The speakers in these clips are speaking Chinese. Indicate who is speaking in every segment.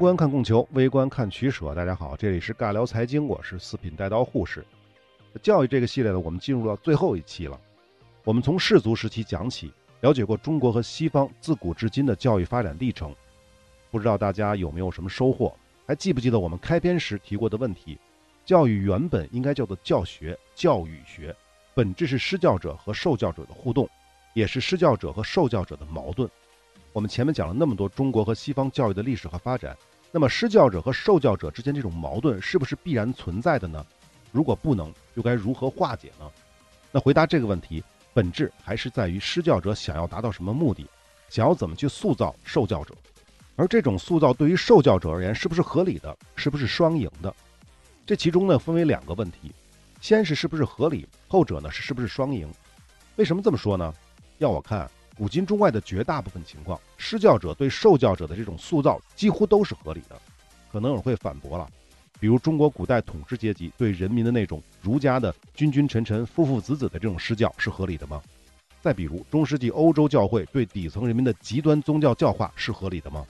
Speaker 1: 观看供求，微观看取舍。大家好，这里是尬聊财经，我是四品带刀护士。教育这个系列呢，我们进入到最后一期了。我们从氏族时期讲起，了解过中国和西方自古至今的教育发展历程。不知道大家有没有什么收获？还记不记得我们开篇时提过的问题？教育原本应该叫做教学、教育学，本质是施教者和受教者的互动，也是施教者和受教者的矛盾。我们前面讲了那么多中国和西方教育的历史和发展，那么施教者和受教者之间这种矛盾是不是必然存在的呢？如果不能，又该如何化解呢？那回答这个问题，本质还是在于施教者想要达到什么目的，想要怎么去塑造受教者，而这种塑造对于受教者而言是不是合理的，是不是双赢的？这其中呢分为两个问题，先是是不是合理，后者呢是是不是双赢？为什么这么说呢？要我看。古今中外的绝大部分情况，施教者对受教者的这种塑造几乎都是合理的。可能有人会反驳了，比如中国古代统治阶级对人民的那种儒家的君君臣臣、父父子子的这种施教是合理的吗？再比如中世纪欧洲教会对底层人民的极端宗教教化是合理的吗？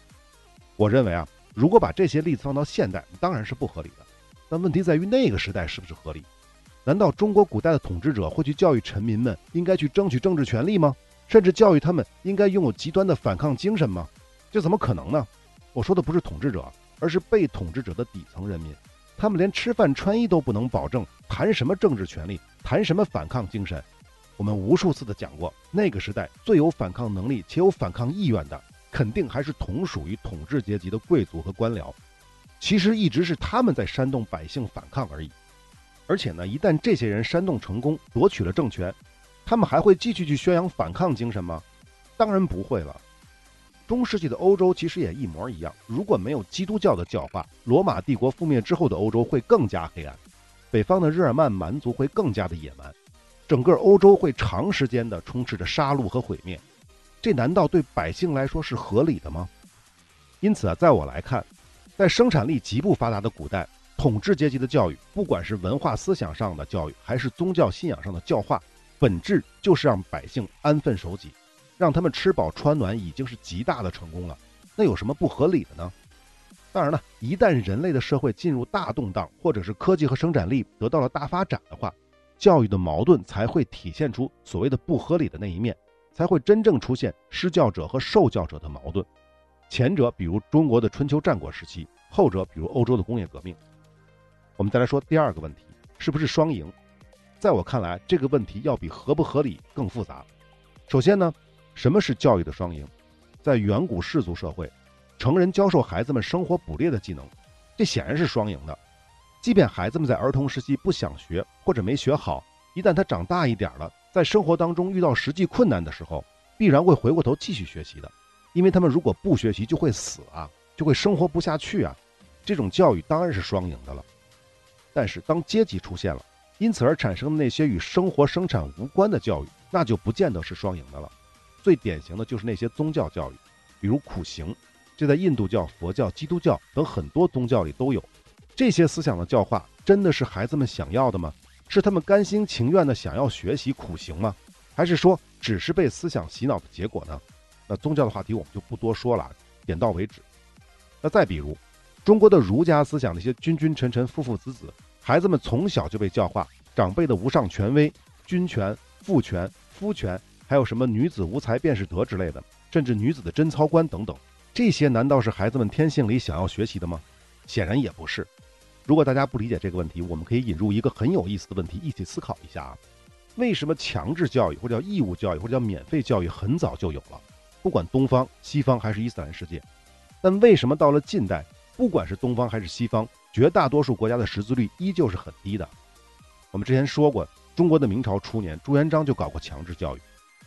Speaker 1: 我认为啊，如果把这些例子放到现代，当然是不合理的。但问题在于那个时代是不是合理？难道中国古代的统治者会去教育臣民们应该去争取政治权利吗？甚至教育他们应该拥有极端的反抗精神吗？这怎么可能呢？我说的不是统治者，而是被统治者的底层人民。他们连吃饭穿衣都不能保证，谈什么政治权利，谈什么反抗精神？我们无数次的讲过，那个时代最有反抗能力且有反抗意愿的，肯定还是同属于统治阶级的贵族和官僚。其实一直是他们在煽动百姓反抗而已。而且呢，一旦这些人煽动成功，夺取了政权。他们还会继续去宣扬反抗精神吗？当然不会了。中世纪的欧洲其实也一模一样。如果没有基督教的教化，罗马帝国覆灭之后的欧洲会更加黑暗，北方的日耳曼蛮族会更加的野蛮，整个欧洲会长时间的充斥着杀戮和毁灭。这难道对百姓来说是合理的吗？因此啊，在我来看，在生产力极不发达的古代，统治阶级的教育，不管是文化思想上的教育，还是宗教信仰上的教化。本质就是让百姓安分守己，让他们吃饱穿暖，已经是极大的成功了。那有什么不合理的呢？当然了，一旦人类的社会进入大动荡，或者是科技和生产力得到了大发展的话，教育的矛盾才会体现出所谓的不合理的那一面，才会真正出现施教者和受教者的矛盾。前者比如中国的春秋战国时期，后者比如欧洲的工业革命。我们再来说第二个问题，是不是双赢？在我看来，这个问题要比合不合理更复杂。首先呢，什么是教育的双赢？在远古氏族社会，成人教授孩子们生活捕猎的技能，这显然是双赢的。即便孩子们在儿童时期不想学或者没学好，一旦他长大一点了，在生活当中遇到实际困难的时候，必然会回过头继续学习的，因为他们如果不学习就会死啊，就会生活不下去啊。这种教育当然是双赢的了。但是当阶级出现了，因此而产生的那些与生活生产无关的教育，那就不见得是双赢的了。最典型的就是那些宗教教育，比如苦行，这在印度教、佛教、基督教等很多宗教里都有。这些思想的教化，真的是孩子们想要的吗？是他们甘心情愿的想要学习苦行吗？还是说只是被思想洗脑的结果呢？那宗教的话题我们就不多说了，点到为止。那再比如，中国的儒家思想那些君君臣臣、父父子子。孩子们从小就被教化，长辈的无上权威、君权、父权、夫权，还有什么女子无才便是德之类的，甚至女子的贞操观等等，这些难道是孩子们天性里想要学习的吗？显然也不是。如果大家不理解这个问题，我们可以引入一个很有意思的问题，一起思考一下啊：为什么强制教育或者叫义务教育或者叫免费教育很早就有了？不管东方、西方还是伊斯兰世界，但为什么到了近代，不管是东方还是西方？绝大多数国家的识字率依旧是很低的。我们之前说过，中国的明朝初年，朱元璋就搞过强制教育；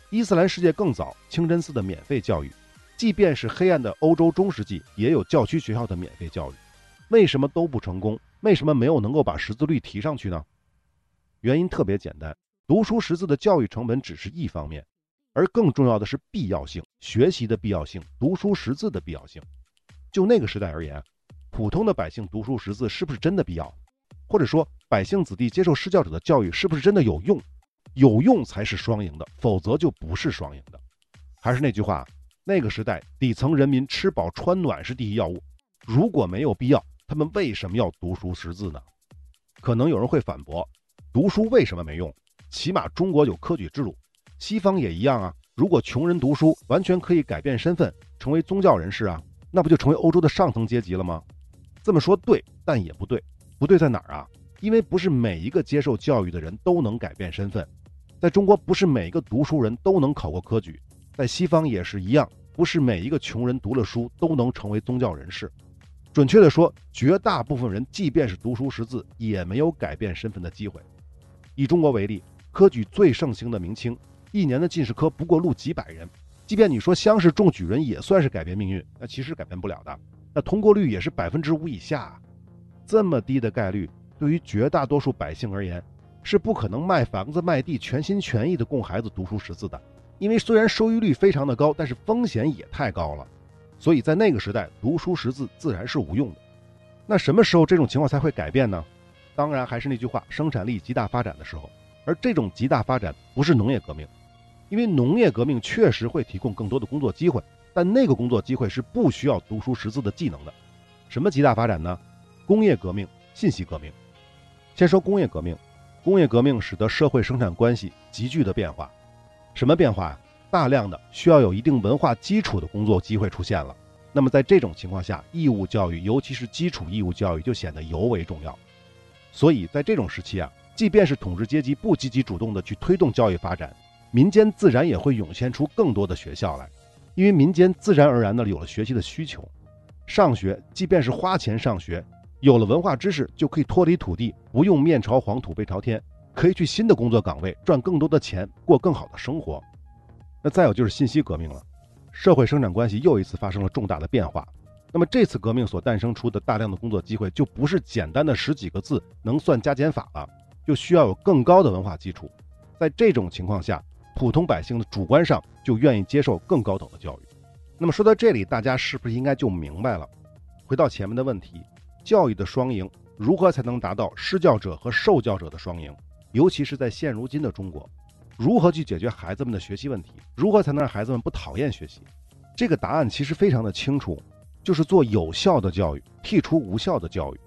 Speaker 1: 伊斯兰世界更早，清真寺的免费教育；即便是黑暗的欧洲中世纪，也有教区学校的免费教育。为什么都不成功？为什么没有能够把识字率提上去呢？原因特别简单：读书识字的教育成本只是一方面，而更重要的是必要性、学习的必要性、读书识字的必要性。就那个时代而言。普通的百姓读书识字是不是真的必要？或者说，百姓子弟接受施教者的教育是不是真的有用？有用才是双赢的，否则就不是双赢的。还是那句话，那个时代底层人民吃饱穿暖是第一要务，如果没有必要，他们为什么要读书识字呢？可能有人会反驳：读书为什么没用？起码中国有科举制度，西方也一样啊。如果穷人读书，完全可以改变身份，成为宗教人士啊，那不就成为欧洲的上层阶级了吗？这么说对，但也不对。不对在哪儿啊？因为不是每一个接受教育的人都能改变身份，在中国不是每一个读书人都能考过科举，在西方也是一样，不是每一个穷人读了书都能成为宗教人士。准确的说，绝大部分人即便是读书识字，也没有改变身份的机会。以中国为例，科举最盛行的明清，一年的进士科不过录几百人，即便你说乡试中举人也算是改变命运，那其实改变不了的。那通过率也是百分之五以下，这么低的概率。对于绝大多数百姓而言，是不可能卖房子卖地全心全意的供孩子读书识字的，因为虽然收益率非常的高，但是风险也太高了。所以在那个时代，读书识字自然是无用的。那什么时候这种情况才会改变呢？当然还是那句话，生产力极大发展的时候。而这种极大发展不是农业革命，因为农业革命确实会提供更多的工作机会，但那个工作机会是不需要读书识字的技能的。什么极大发展呢？工业革命、信息革命。先说工业革命，工业革命使得社会生产关系急剧的变化。什么变化呀？大量的需要有一定文化基础的工作机会出现了。那么在这种情况下，义务教育，尤其是基础义务教育，就显得尤为重要。所以在这种时期啊，即便是统治阶级不积极主动的去推动教育发展，民间自然也会涌现出更多的学校来，因为民间自然而然的有了学习的需求。上学，即便是花钱上学。有了文化知识，就可以脱离土地，不用面朝黄土背朝天，可以去新的工作岗位赚更多的钱，过更好的生活。那再有就是信息革命了，社会生产关系又一次发生了重大的变化。那么这次革命所诞生出的大量的工作机会，就不是简单的十几个字能算加减法了，就需要有更高的文化基础。在这种情况下，普通百姓的主观上就愿意接受更高等的教育。那么说到这里，大家是不是应该就明白了？回到前面的问题。教育的双赢，如何才能达到施教者和受教者的双赢？尤其是在现如今的中国，如何去解决孩子们的学习问题？如何才能让孩子们不讨厌学习？这个答案其实非常的清楚，就是做有效的教育，剔除无效的教育。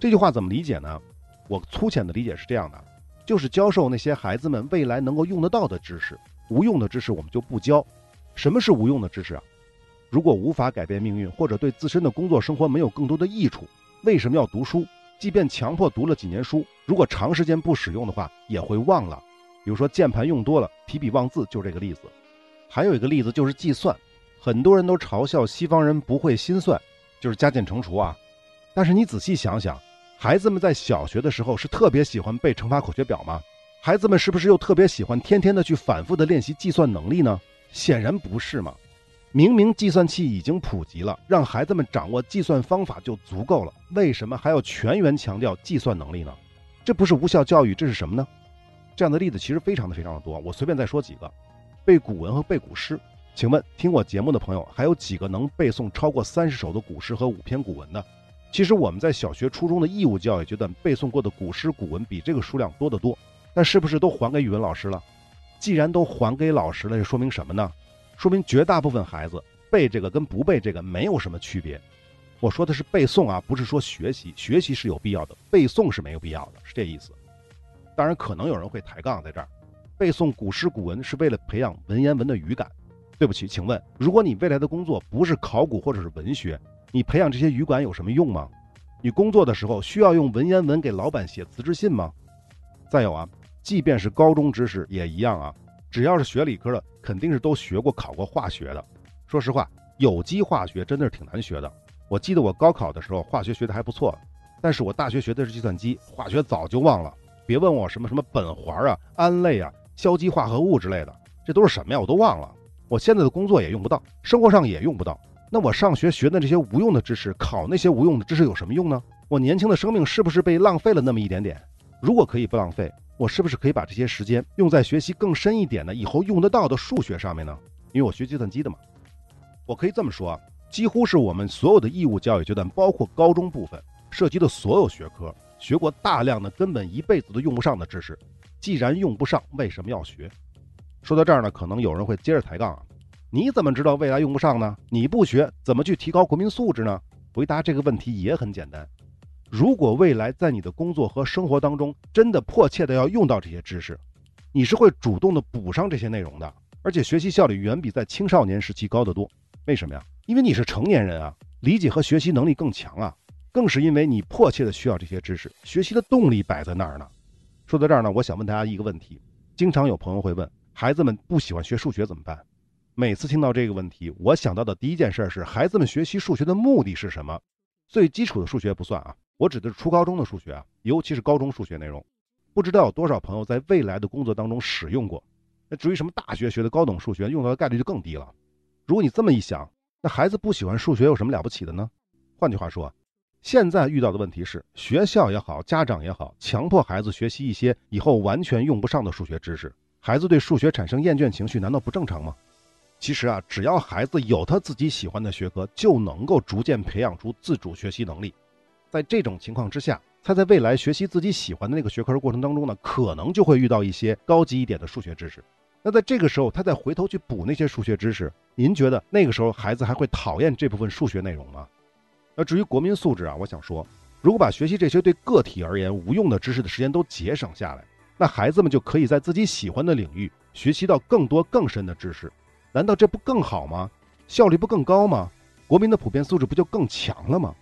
Speaker 1: 这句话怎么理解呢？我粗浅的理解是这样的，就是教授那些孩子们未来能够用得到的知识，无用的知识我们就不教。什么是无用的知识啊？如果无法改变命运，或者对自身的工作生活没有更多的益处。为什么要读书？即便强迫读了几年书，如果长时间不使用的话，也会忘了。比如说键盘用多了，提笔忘字，就这个例子。还有一个例子就是计算，很多人都嘲笑西方人不会心算，就是加减乘除啊。但是你仔细想想，孩子们在小学的时候是特别喜欢背乘法口诀表吗？孩子们是不是又特别喜欢天天的去反复的练习计算能力呢？显然不是嘛。明明计算器已经普及了，让孩子们掌握计算方法就足够了，为什么还要全员强调计算能力呢？这不是无效教育，这是什么呢？这样的例子其实非常的非常的多，我随便再说几个：背古文和背古诗。请问听我节目的朋友，还有几个能背诵超过三十首的古诗和五篇古文的？其实我们在小学、初中的义务教育阶段背诵过的古诗古文比这个数量多得多，但是不是都还给语文老师了？既然都还给老师了，这说明什么呢？说明绝大部分孩子背这个跟不背这个没有什么区别。我说的是背诵啊，不是说学习，学习是有必要的，背诵是没有必要的，是这意思。当然，可能有人会抬杠，在这儿，背诵古诗古文是为了培养文言文的语感。对不起，请问，如果你未来的工作不是考古或者是文学，你培养这些语感有什么用吗？你工作的时候需要用文言文给老板写辞职信吗？再有啊，即便是高中知识也一样啊。只要是学理科的，肯定是都学过、考过化学的。说实话，有机化学真的是挺难学的。我记得我高考的时候，化学学的还不错，但是我大学学的是计算机，化学早就忘了。别问我什么什么苯环啊、胺类啊、硝基化合物之类的，这都是什么呀？我都忘了。我现在的工作也用不到，生活上也用不到。那我上学学的这些无用的知识，考那些无用的知识有什么用呢？我年轻的生命是不是被浪费了那么一点点？如果可以不浪费。我是不是可以把这些时间用在学习更深一点的、以后用得到的数学上面呢？因为我学计算机的嘛。我可以这么说，几乎是我们所有的义务教育阶段，包括高中部分涉及的所有学科，学过大量的根本一辈子都用不上的知识。既然用不上，为什么要学？说到这儿呢，可能有人会接着抬杠：啊你怎么知道未来用不上呢？你不学，怎么去提高国民素质呢？回答这个问题也很简单。如果未来在你的工作和生活当中真的迫切的要用到这些知识，你是会主动的补上这些内容的，而且学习效率远比在青少年时期高得多。为什么呀？因为你是成年人啊，理解和学习能力更强啊，更是因为你迫切的需要这些知识，学习的动力摆在那儿呢。说到这儿呢，我想问大家一个问题：经常有朋友会问，孩子们不喜欢学数学怎么办？每次听到这个问题，我想到的第一件事是，孩子们学习数学的目的是什么？最基础的数学不算啊，我指的是初高中的数学啊，尤其是高中数学内容。不知道有多少朋友在未来的工作当中使用过？那至于什么大学学的高等数学，用到的概率就更低了。如果你这么一想，那孩子不喜欢数学有什么了不起的呢？换句话说，现在遇到的问题是，学校也好，家长也好，强迫孩子学习一些以后完全用不上的数学知识，孩子对数学产生厌倦情绪，难道不正常吗？其实啊，只要孩子有他自己喜欢的学科，就能够逐渐培养出自主学习能力。在这种情况之下，他在未来学习自己喜欢的那个学科的过程当中呢，可能就会遇到一些高级一点的数学知识。那在这个时候，他再回头去补那些数学知识，您觉得那个时候孩子还会讨厌这部分数学内容吗？那至于国民素质啊，我想说，如果把学习这些对个体而言无用的知识的时间都节省下来，那孩子们就可以在自己喜欢的领域学习到更多更深的知识，难道这不更好吗？效率不更高吗？国民的普遍素质不就更强了吗？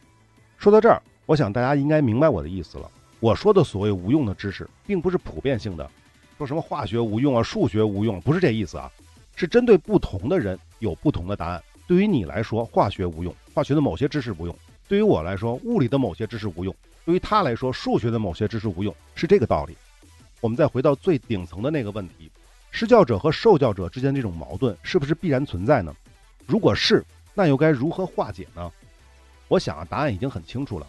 Speaker 1: 说到这儿，我想大家应该明白我的意思了。我说的所谓无用的知识，并不是普遍性的。说什么化学无用啊，数学无用，不是这意思啊，是针对不同的人有不同的答案。对于你来说，化学无用，化学的某些知识无用；对于我来说，物理的某些知识无用；对于他来说，数学的某些知识无用，是这个道理。我们再回到最顶层的那个问题：施教者和受教者之间这种矛盾是不是必然存在呢？如果是，那又该如何化解呢？我想啊，答案已经很清楚了。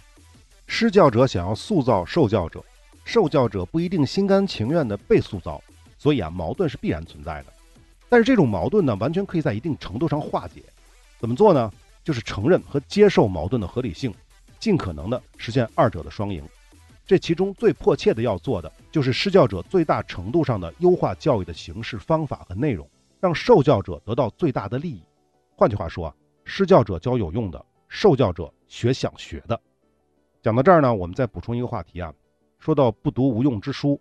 Speaker 1: 施教者想要塑造受教者。受教者不一定心甘情愿地被塑造，所以啊，矛盾是必然存在的。但是这种矛盾呢，完全可以在一定程度上化解。怎么做呢？就是承认和接受矛盾的合理性，尽可能的实现二者的双赢。这其中最迫切的要做的，就是施教者最大程度上的优化教育的形式、方法和内容，让受教者得到最大的利益。换句话说啊，施教者教有用的，受教者学想学的。讲到这儿呢，我们再补充一个话题啊。说到不读无用之书，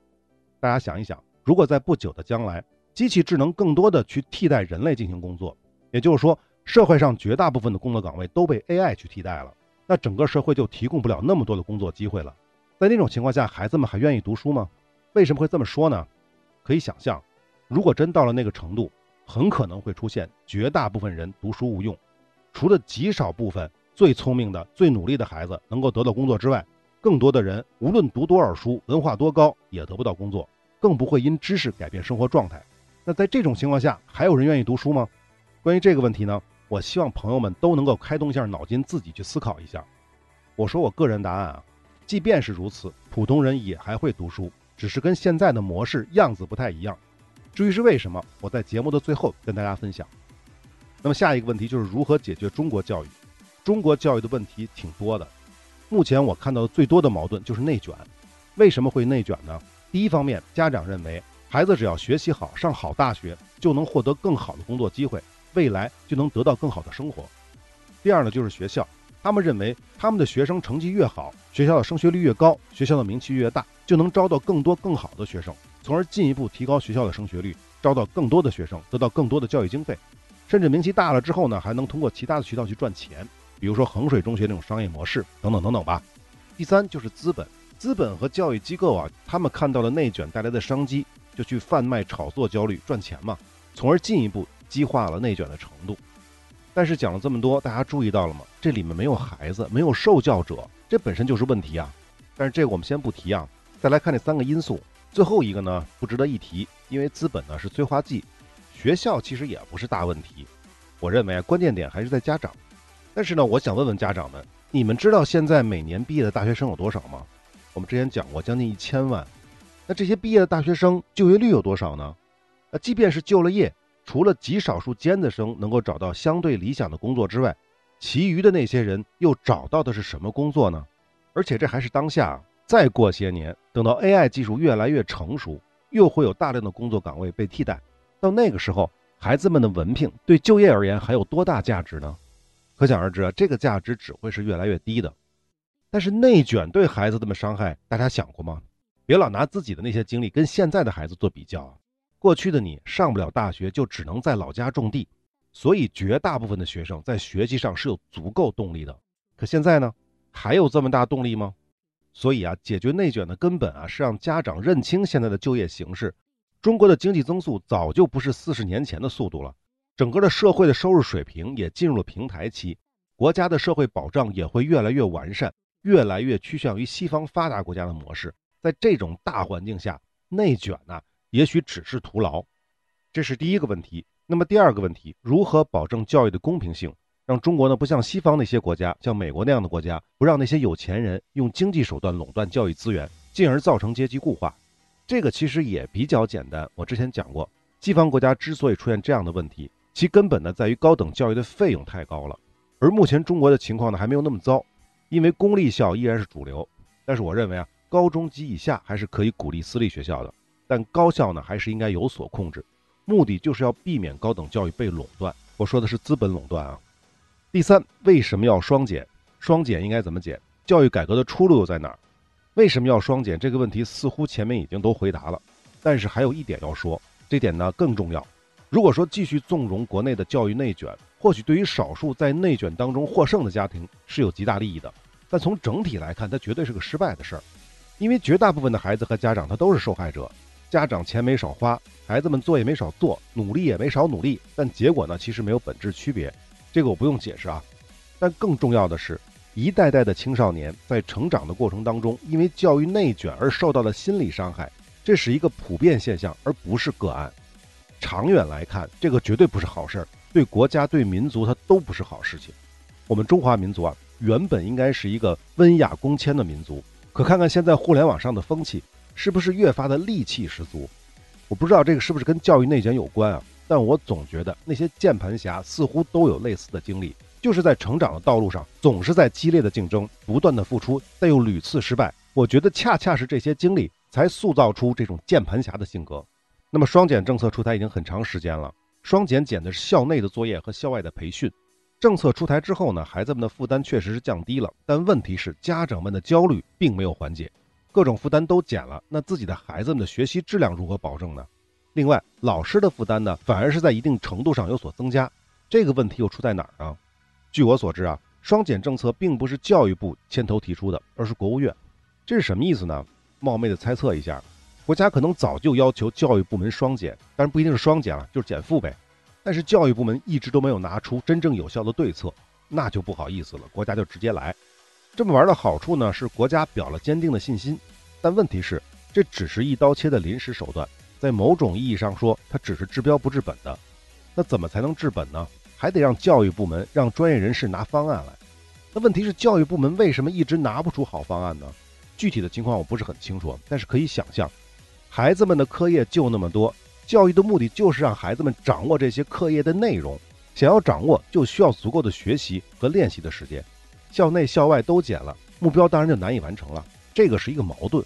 Speaker 1: 大家想一想，如果在不久的将来，机器智能更多的去替代人类进行工作，也就是说，社会上绝大部分的工作岗位都被 AI 去替代了，那整个社会就提供不了那么多的工作机会了。在那种情况下，孩子们还愿意读书吗？为什么会这么说呢？可以想象，如果真到了那个程度，很可能会出现绝大部分人读书无用，除了极少部分最聪明的、最努力的孩子能够得到工作之外。更多的人无论读多少书，文化多高，也得不到工作，更不会因知识改变生活状态。那在这种情况下，还有人愿意读书吗？关于这个问题呢，我希望朋友们都能够开动一下脑筋，自己去思考一下。我说我个人答案啊，即便是如此，普通人也还会读书，只是跟现在的模式样子不太一样。至于是为什么，我在节目的最后跟大家分享。那么下一个问题就是如何解决中国教育？中国教育的问题挺多的。目前我看到的最多的矛盾就是内卷，为什么会内卷呢？第一方面，家长认为孩子只要学习好，上好大学，就能获得更好的工作机会，未来就能得到更好的生活。第二呢，就是学校，他们认为他们的学生成绩越好，学校的升学率越高，学校的名气越大，就能招到更多更好的学生，从而进一步提高学校的升学率，招到更多的学生，得到更多的教育经费，甚至名气大了之后呢，还能通过其他的渠道去赚钱。比如说衡水中学那种商业模式等等等等吧。第三就是资本，资本和教育机构啊，他们看到了内卷带来的商机，就去贩卖、炒作焦虑赚钱嘛，从而进一步激化了内卷的程度。但是讲了这么多，大家注意到了吗？这里面没有孩子，没有受教者，这本身就是问题啊。但是这个我们先不提啊，再来看这三个因素。最后一个呢，不值得一提，因为资本呢是催化剂，学校其实也不是大问题。我认为啊，关键点还是在家长。但是呢，我想问问家长们，你们知道现在每年毕业的大学生有多少吗？我们之前讲过，将近一千万。那这些毕业的大学生就业率有多少呢？那即便是就了业，除了极少数尖子生能够找到相对理想的工作之外，其余的那些人又找到的是什么工作呢？而且这还是当下，再过些年，等到 AI 技术越来越成熟，又会有大量的工作岗位被替代。到那个时候，孩子们的文凭对就业而言还有多大价值呢？可想而知啊，这个价值只会是越来越低的。但是内卷对孩子们的伤害，大家想过吗？别老拿自己的那些经历跟现在的孩子做比较啊。过去的你上不了大学，就只能在老家种地，所以绝大部分的学生在学习上是有足够动力的。可现在呢，还有这么大动力吗？所以啊，解决内卷的根本啊，是让家长认清现在的就业形势。中国的经济增速早就不是四十年前的速度了，整个的社会的收入水平也进入了平台期，国家的社会保障也会越来越完善。越来越趋向于西方发达国家的模式，在这种大环境下，内卷呢，也许只是徒劳。这是第一个问题。那么第二个问题，如何保证教育的公平性，让中国呢不像西方那些国家，像美国那样的国家，不让那些有钱人用经济手段垄断教育资源，进而造成阶级固化？这个其实也比较简单。我之前讲过，西方国家之所以出现这样的问题，其根本呢在于高等教育的费用太高了，而目前中国的情况呢还没有那么糟。因为公立校依然是主流，但是我认为啊，高中及以下还是可以鼓励私立学校的，但高校呢还是应该有所控制，目的就是要避免高等教育被垄断。我说的是资本垄断啊。第三，为什么要双减？双减应该怎么减？教育改革的出路又在哪儿？为什么要双减这个问题似乎前面已经都回答了，但是还有一点要说，这点呢更重要。如果说继续纵容国内的教育内卷，或许对于少数在内卷当中获胜的家庭是有极大利益的，但从整体来看，它绝对是个失败的事儿，因为绝大部分的孩子和家长他都是受害者。家长钱没少花，孩子们作业没少做，努力也没少努力，但结果呢，其实没有本质区别。这个我不用解释啊。但更重要的是，一代代的青少年在成长的过程当中，因为教育内卷而受到的心理伤害，这是一个普遍现象，而不是个案。长远来看，这个绝对不是好事儿。对国家、对民族，它都不是好事情。我们中华民族啊，原本应该是一个温雅恭谦的民族，可看看现在互联网上的风气，是不是越发的戾气十足？我不知道这个是不是跟教育内卷有关啊？但我总觉得那些键盘侠似乎都有类似的经历，就是在成长的道路上，总是在激烈的竞争，不断的付出，但又屡次失败。我觉得恰恰是这些经历，才塑造出这种键盘侠的性格。那么双减政策出台已经很长时间了。双减减的是校内的作业和校外的培训。政策出台之后呢，孩子们的负担确实是降低了，但问题是家长们的焦虑并没有缓解。各种负担都减了，那自己的孩子们的学习质量如何保证呢？另外，老师的负担呢，反而是在一定程度上有所增加。这个问题又出在哪儿呢？据我所知啊，双减政策并不是教育部牵头提出的，而是国务院。这是什么意思呢？冒昧的猜测一下。国家可能早就要求教育部门双减，但是不一定是双减了，就是减负呗。但是教育部门一直都没有拿出真正有效的对策，那就不好意思了。国家就直接来，这么玩的好处呢是国家表了坚定的信心，但问题是这只是一刀切的临时手段，在某种意义上说，它只是治标不治本的。那怎么才能治本呢？还得让教育部门让专业人士拿方案来。那问题是教育部门为什么一直拿不出好方案呢？具体的情况我不是很清楚，但是可以想象。孩子们的课业就那么多，教育的目的就是让孩子们掌握这些课业的内容。想要掌握，就需要足够的学习和练习的时间。校内校外都减了，目标当然就难以完成了。这个是一个矛盾。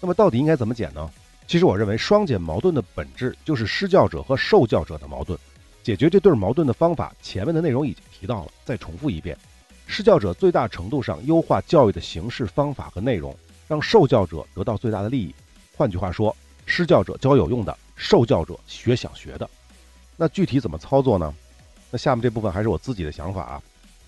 Speaker 1: 那么到底应该怎么减呢？其实我认为，双减矛盾的本质就是施教者和受教者的矛盾。解决这对矛盾的方法，前面的内容已经提到了，再重复一遍：施教者最大程度上优化教育的形式、方法和内容，让受教者得到最大的利益。换句话说，施教者教有用的，受教者学想学的。那具体怎么操作呢？那下面这部分还是我自己的想法啊。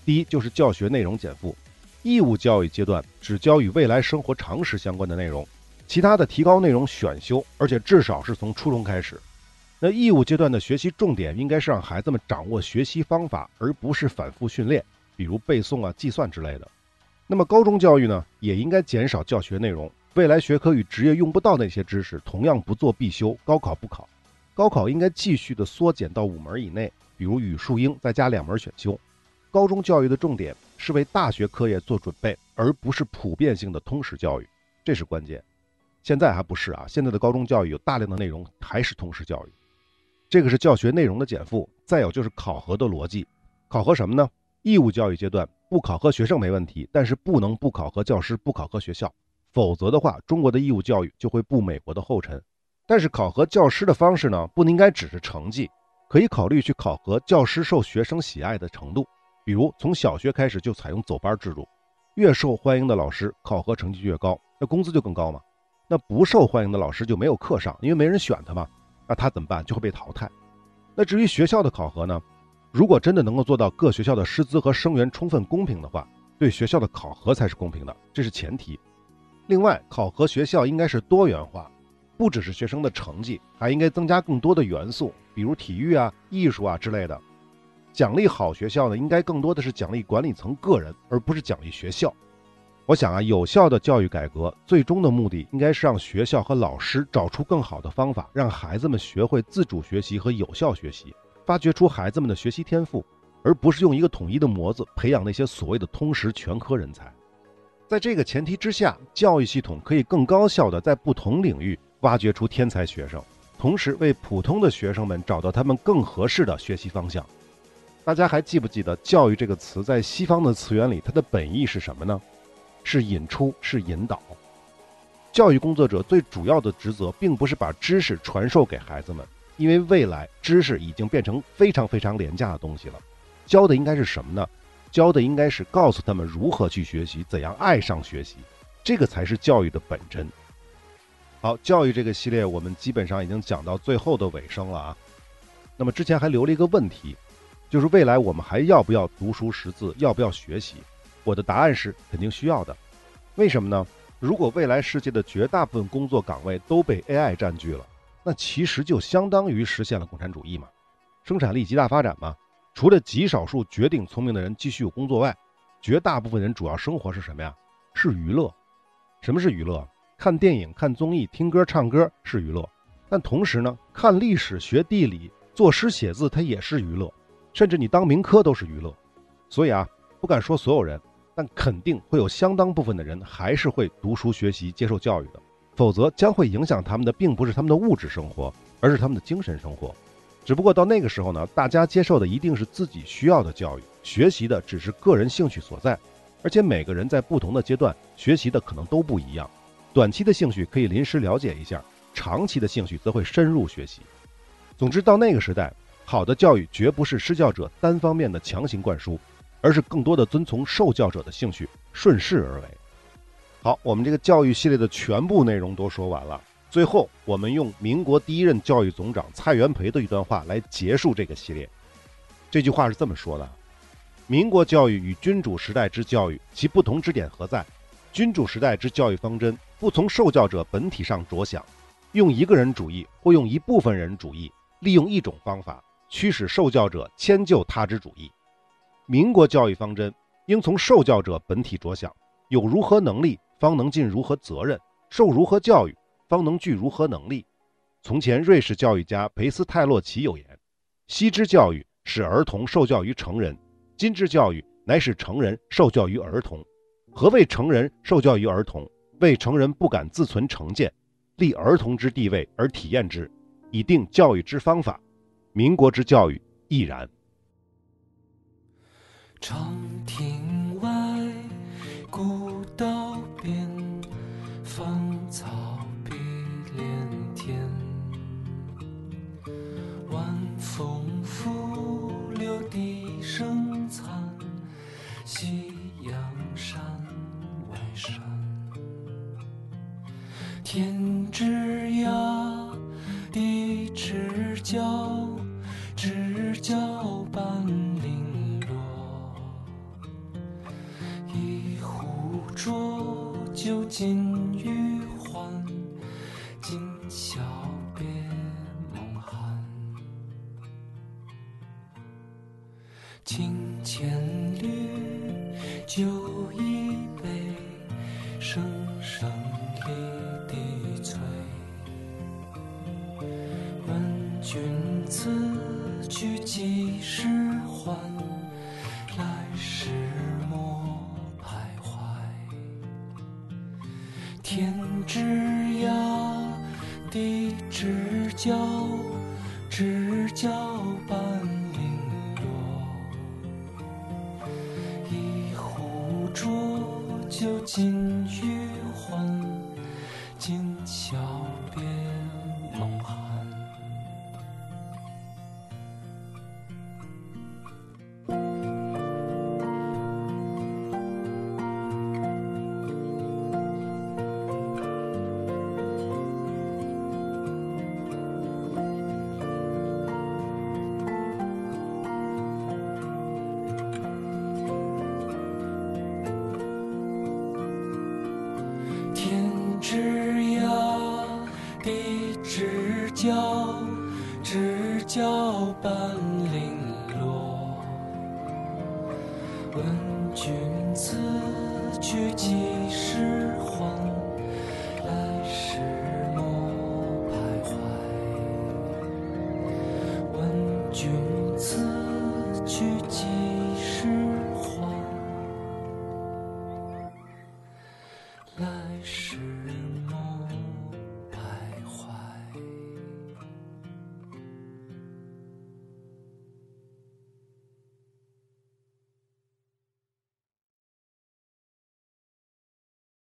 Speaker 1: 第一就是教学内容减负，义务教育阶段只教与未来生活常识相关的内容，其他的提高内容选修，而且至少是从初中开始。那义务阶段的学习重点应该是让孩子们掌握学习方法，而不是反复训练，比如背诵啊、计算之类的。那么高中教育呢，也应该减少教学内容。未来学科与职业用不到那些知识，同样不做必修，高考不考。高考应该继续的缩减到五门以内，比如语数英再加两门选修。高中教育的重点是为大学课业做准备，而不是普遍性的通识教育，这是关键。现在还不是啊，现在的高中教育有大量的内容还是通识教育，这个是教学内容的减负。再有就是考核的逻辑，考核什么呢？义务教育阶段不考核学生没问题，但是不能不考核教师，不考核学校。否则的话，中国的义务教育就会步美国的后尘。但是考核教师的方式呢，不应该只是成绩，可以考虑去考核教师受学生喜爱的程度。比如从小学开始就采用走班制度，越受欢迎的老师考核成绩越高，那工资就更高嘛。那不受欢迎的老师就没有课上，因为没人选他嘛。那他怎么办？就会被淘汰。那至于学校的考核呢？如果真的能够做到各学校的师资和生源充分公平的话，对学校的考核才是公平的，这是前提。另外，考核学校应该是多元化，不只是学生的成绩，还应该增加更多的元素，比如体育啊、艺术啊之类的。奖励好学校呢，应该更多的是奖励管理层个人，而不是奖励学校。我想啊，有效的教育改革最终的目的应该是让学校和老师找出更好的方法，让孩子们学会自主学习和有效学习。发掘出孩子们的学习天赋，而不是用一个统一的模子培养那些所谓的通识全科人才。在这个前提之下，教育系统可以更高效地在不同领域挖掘出天才学生，同时为普通的学生们找到他们更合适的学习方向。大家还记不记得“教育”这个词在西方的词源里，它的本意是什么呢？是引出，是引导。教育工作者最主要的职责，并不是把知识传授给孩子们。因为未来知识已经变成非常非常廉价的东西了，教的应该是什么呢？教的应该是告诉他们如何去学习，怎样爱上学习，这个才是教育的本真。好，教育这个系列我们基本上已经讲到最后的尾声了啊。那么之前还留了一个问题，就是未来我们还要不要读书识字，要不要学习？我的答案是肯定需要的。为什么呢？如果未来世界的绝大部分工作岗位都被 AI 占据了。那其实就相当于实现了共产主义嘛，生产力极大发展嘛。除了极少数绝顶聪明的人继续有工作外，绝大部分人主要生活是什么呀？是娱乐。什么是娱乐？看电影、看综艺、听歌、唱歌是娱乐。但同时呢，看历史、学地理、作诗写字，它也是娱乐。甚至你当民科都是娱乐。所以啊，不敢说所有人，但肯定会有相当部分的人还是会读书学习、接受教育的。否则将会影响他们的，并不是他们的物质生活，而是他们的精神生活。只不过到那个时候呢，大家接受的一定是自己需要的教育，学习的只是个人兴趣所在。而且每个人在不同的阶段学习的可能都不一样。短期的兴趣可以临时了解一下，长期的兴趣则会深入学习。总之，到那个时代，好的教育绝不是施教者单方面的强行灌输，而是更多的遵从受教者的兴趣，顺势而为。好，我们这个教育系列的全部内容都说完了。最后，我们用民国第一任教育总长蔡元培的一段话来结束这个系列。这句话是这么说的：“民国教育与君主时代之教育，其不同之点何在？君主时代之教育方针不从受教者本体上着想，用一个人主义或用一部分人主义，利用一种方法驱使受教者迁就他之主义。民国教育方针应从受教者本体着想，有如何能力。”方能尽如何责任，受如何教育，方能具如何能力。从前瑞士教育家培斯泰洛奇有言：“昔之教育使儿童受教于成人，今之教育乃使成人受教于儿童。何谓成人受教于儿童？为成人不敢自存成见，立儿童之地位而体验之，以定教育之方法。民国之教育亦然。”长天去几时还？来时莫徘徊。天之涯，地之角，
Speaker 2: 般